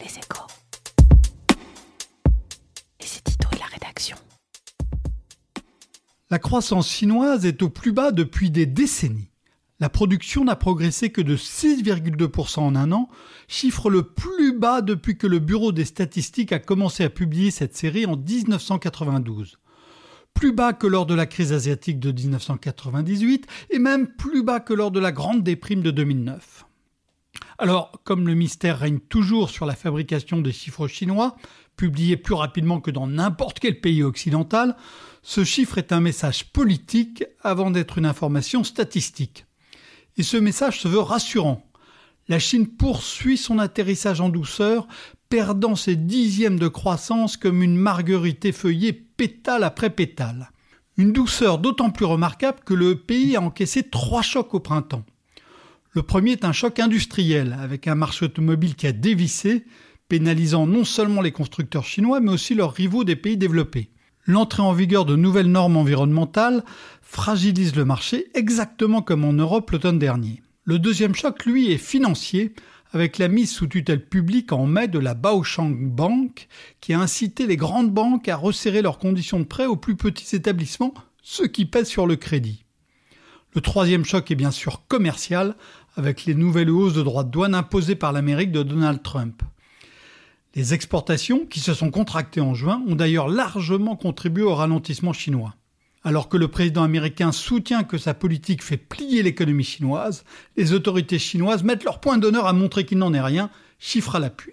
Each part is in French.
Les échos. Et c'est Tito et la rédaction. La croissance chinoise est au plus bas depuis des décennies. La production n'a progressé que de 6,2% en un an, chiffre le plus bas depuis que le Bureau des statistiques a commencé à publier cette série en 1992. Plus bas que lors de la crise asiatique de 1998 et même plus bas que lors de la grande déprime de 2009. Alors, comme le mystère règne toujours sur la fabrication des chiffres chinois, publiés plus rapidement que dans n'importe quel pays occidental, ce chiffre est un message politique avant d'être une information statistique. Et ce message se veut rassurant. La Chine poursuit son atterrissage en douceur, perdant ses dixièmes de croissance comme une marguerite effeuillée pétale après pétale. Une douceur d'autant plus remarquable que le pays a encaissé trois chocs au printemps. Le premier est un choc industriel, avec un marché automobile qui a dévissé, pénalisant non seulement les constructeurs chinois, mais aussi leurs rivaux des pays développés. L'entrée en vigueur de nouvelles normes environnementales fragilise le marché exactement comme en Europe l'automne dernier. Le deuxième choc, lui, est financier, avec la mise sous tutelle publique en mai de la Baochang Bank, qui a incité les grandes banques à resserrer leurs conditions de prêt aux plus petits établissements, ce qui pèse sur le crédit. Le troisième choc est bien sûr commercial, avec les nouvelles hausses de droits de douane imposées par l'Amérique de Donald Trump. Les exportations, qui se sont contractées en juin, ont d'ailleurs largement contribué au ralentissement chinois. Alors que le président américain soutient que sa politique fait plier l'économie chinoise, les autorités chinoises mettent leur point d'honneur à montrer qu'il n'en est rien, chiffre à l'appui.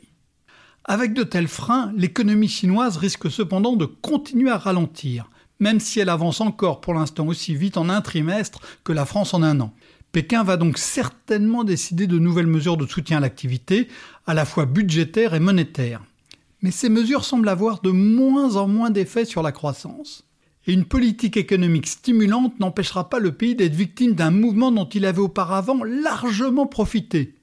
Avec de tels freins, l'économie chinoise risque cependant de continuer à ralentir, même si elle avance encore pour l'instant aussi vite en un trimestre que la France en un an. Pékin va donc certainement décider de nouvelles mesures de soutien à l'activité, à la fois budgétaires et monétaires. Mais ces mesures semblent avoir de moins en moins d'effet sur la croissance. Et une politique économique stimulante n'empêchera pas le pays d'être victime d'un mouvement dont il avait auparavant largement profité.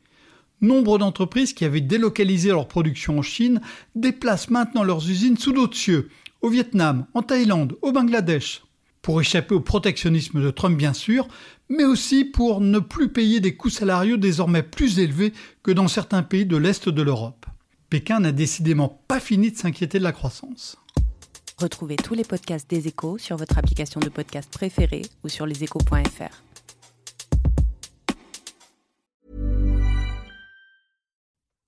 Nombre d'entreprises qui avaient délocalisé leur production en Chine déplacent maintenant leurs usines sous d'autres cieux, au Vietnam, en Thaïlande, au Bangladesh, pour échapper au protectionnisme de Trump bien sûr, mais aussi pour ne plus payer des coûts salariaux désormais plus élevés que dans certains pays de l'Est de l'Europe. Pékin n'a décidément pas fini de s'inquiéter de la croissance. Retrouvez tous les podcasts des échos sur votre application de podcast préférée ou sur leséchos.fr.